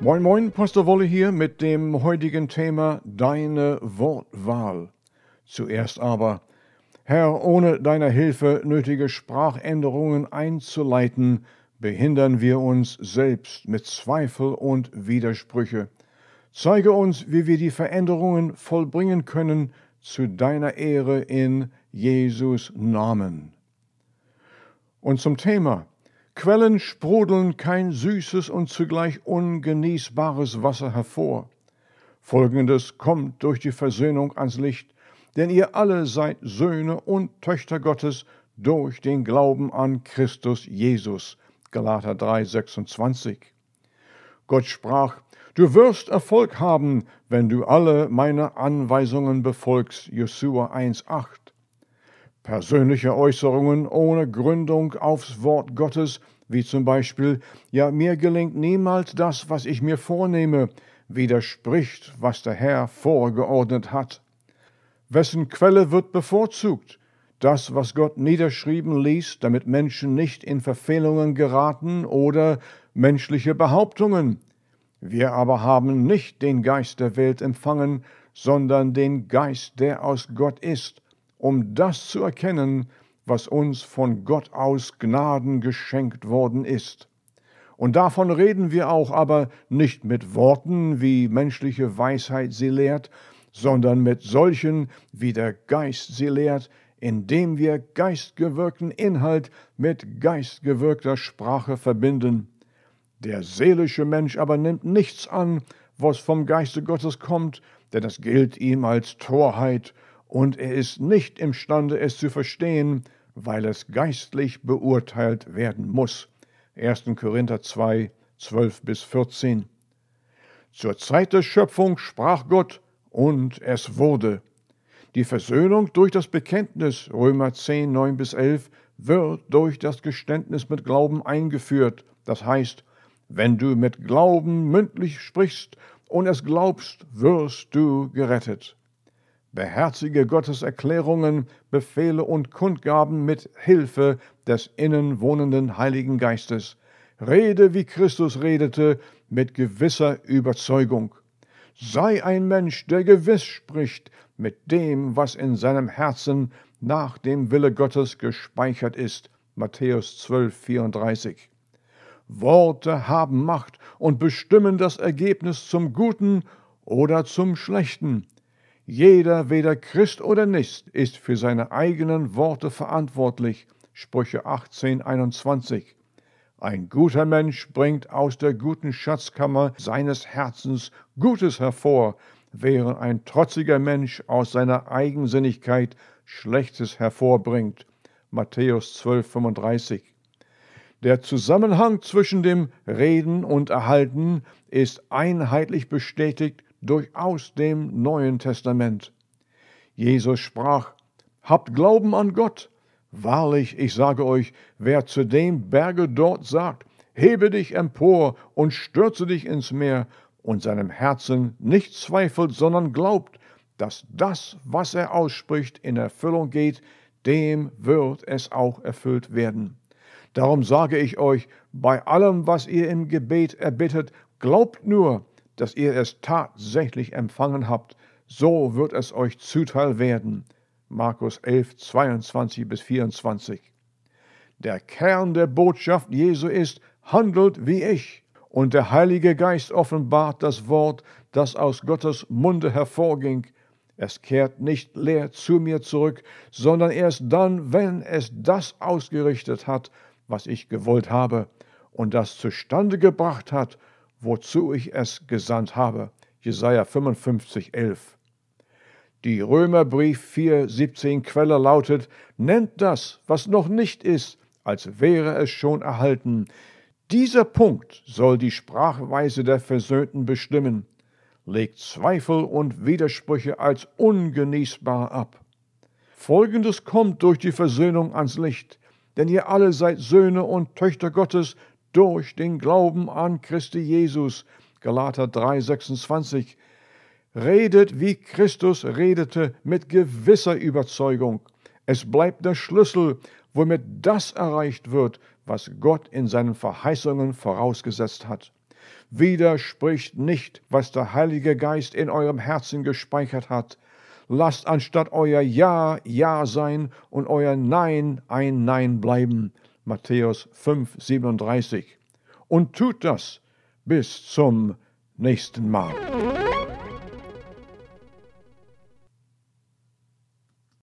Moin Moin, Pastor Wolle hier mit dem heutigen Thema Deine Wortwahl. Zuerst aber, Herr, ohne deiner Hilfe nötige Sprachänderungen einzuleiten, behindern wir uns selbst mit Zweifel und Widersprüche. Zeige uns, wie wir die Veränderungen vollbringen können zu deiner Ehre in Jesus Namen. Und zum Thema Quellen sprudeln kein süßes und zugleich ungenießbares Wasser hervor. Folgendes kommt durch die Versöhnung ans Licht, denn ihr alle seid Söhne und Töchter Gottes durch den Glauben an Christus Jesus. Galater 3, 26. Gott sprach, Du wirst Erfolg haben, wenn du alle meine Anweisungen befolgst. Josua 1, 8. Persönliche Äußerungen ohne Gründung aufs Wort Gottes, wie zum Beispiel, ja, mir gelingt niemals das, was ich mir vornehme, widerspricht, was der Herr vorgeordnet hat. Wessen Quelle wird bevorzugt? Das, was Gott niederschrieben ließ, damit Menschen nicht in Verfehlungen geraten oder menschliche Behauptungen. Wir aber haben nicht den Geist der Welt empfangen, sondern den Geist, der aus Gott ist, um das zu erkennen, was uns von Gott aus Gnaden geschenkt worden ist. Und davon reden wir auch, aber nicht mit Worten, wie menschliche Weisheit sie lehrt, sondern mit solchen, wie der Geist sie lehrt, indem wir geistgewirkten Inhalt mit geistgewirkter Sprache verbinden. Der seelische Mensch aber nimmt nichts an, was vom Geiste Gottes kommt, denn es gilt ihm als Torheit und er ist nicht imstande, es zu verstehen, weil es geistlich beurteilt werden muss. 1. Korinther 2, 12 bis 14. Zur Zeit der Schöpfung sprach Gott, und es wurde. Die Versöhnung durch das Bekenntnis, Römer 10, 9 bis 11, wird durch das Geständnis mit Glauben eingeführt. Das heißt, wenn du mit Glauben mündlich sprichst und es glaubst, wirst du gerettet. Beherzige Gottes Erklärungen, Befehle und Kundgaben mit Hilfe des innen wohnenden Heiligen Geistes. Rede, wie Christus redete, mit gewisser Überzeugung. Sei ein Mensch, der gewiss spricht mit dem, was in seinem Herzen nach dem Wille Gottes gespeichert ist. Matthäus 12, 34. Worte haben Macht und bestimmen das Ergebnis zum Guten oder zum Schlechten. Jeder, weder Christ oder nicht, ist für seine eigenen Worte verantwortlich. Sprüche 18, 21. Ein guter Mensch bringt aus der guten Schatzkammer seines Herzens Gutes hervor, während ein trotziger Mensch aus seiner Eigensinnigkeit Schlechtes hervorbringt. Matthäus 12, 35. Der Zusammenhang zwischen dem Reden und Erhalten ist einheitlich bestätigt durchaus dem Neuen Testament. Jesus sprach, Habt Glauben an Gott. Wahrlich, ich sage euch, wer zu dem Berge dort sagt, hebe dich empor und stürze dich ins Meer, und seinem Herzen nicht zweifelt, sondern glaubt, dass das, was er ausspricht, in Erfüllung geht, dem wird es auch erfüllt werden. Darum sage ich euch, bei allem, was ihr im Gebet erbittet, glaubt nur, dass ihr es tatsächlich empfangen habt, so wird es euch zuteil werden. Markus 11, 22 bis 24. Der Kern der Botschaft Jesu ist, handelt wie ich. Und der Heilige Geist offenbart das Wort, das aus Gottes Munde hervorging. Es kehrt nicht leer zu mir zurück, sondern erst dann, wenn es das ausgerichtet hat, was ich gewollt habe, und das zustande gebracht hat, wozu ich es gesandt habe. Jesaja 55, 11. Die Römerbrief 4, 17 Quelle lautet, nennt das, was noch nicht ist, als wäre es schon erhalten. Dieser Punkt soll die Sprachweise der Versöhnten bestimmen, legt Zweifel und Widersprüche als ungenießbar ab. Folgendes kommt durch die Versöhnung ans Licht, denn ihr alle seid Söhne und Töchter Gottes durch den Glauben an Christi Jesus. Galater 3, 26. Redet, wie Christus redete, mit gewisser Überzeugung. Es bleibt der Schlüssel, womit das erreicht wird, was Gott in seinen Verheißungen vorausgesetzt hat. Widerspricht nicht, was der Heilige Geist in eurem Herzen gespeichert hat. Lasst anstatt euer Ja Ja sein und euer Nein ein Nein bleiben. Matthäus 5, 37. Und tut das bis zum nächsten Mal.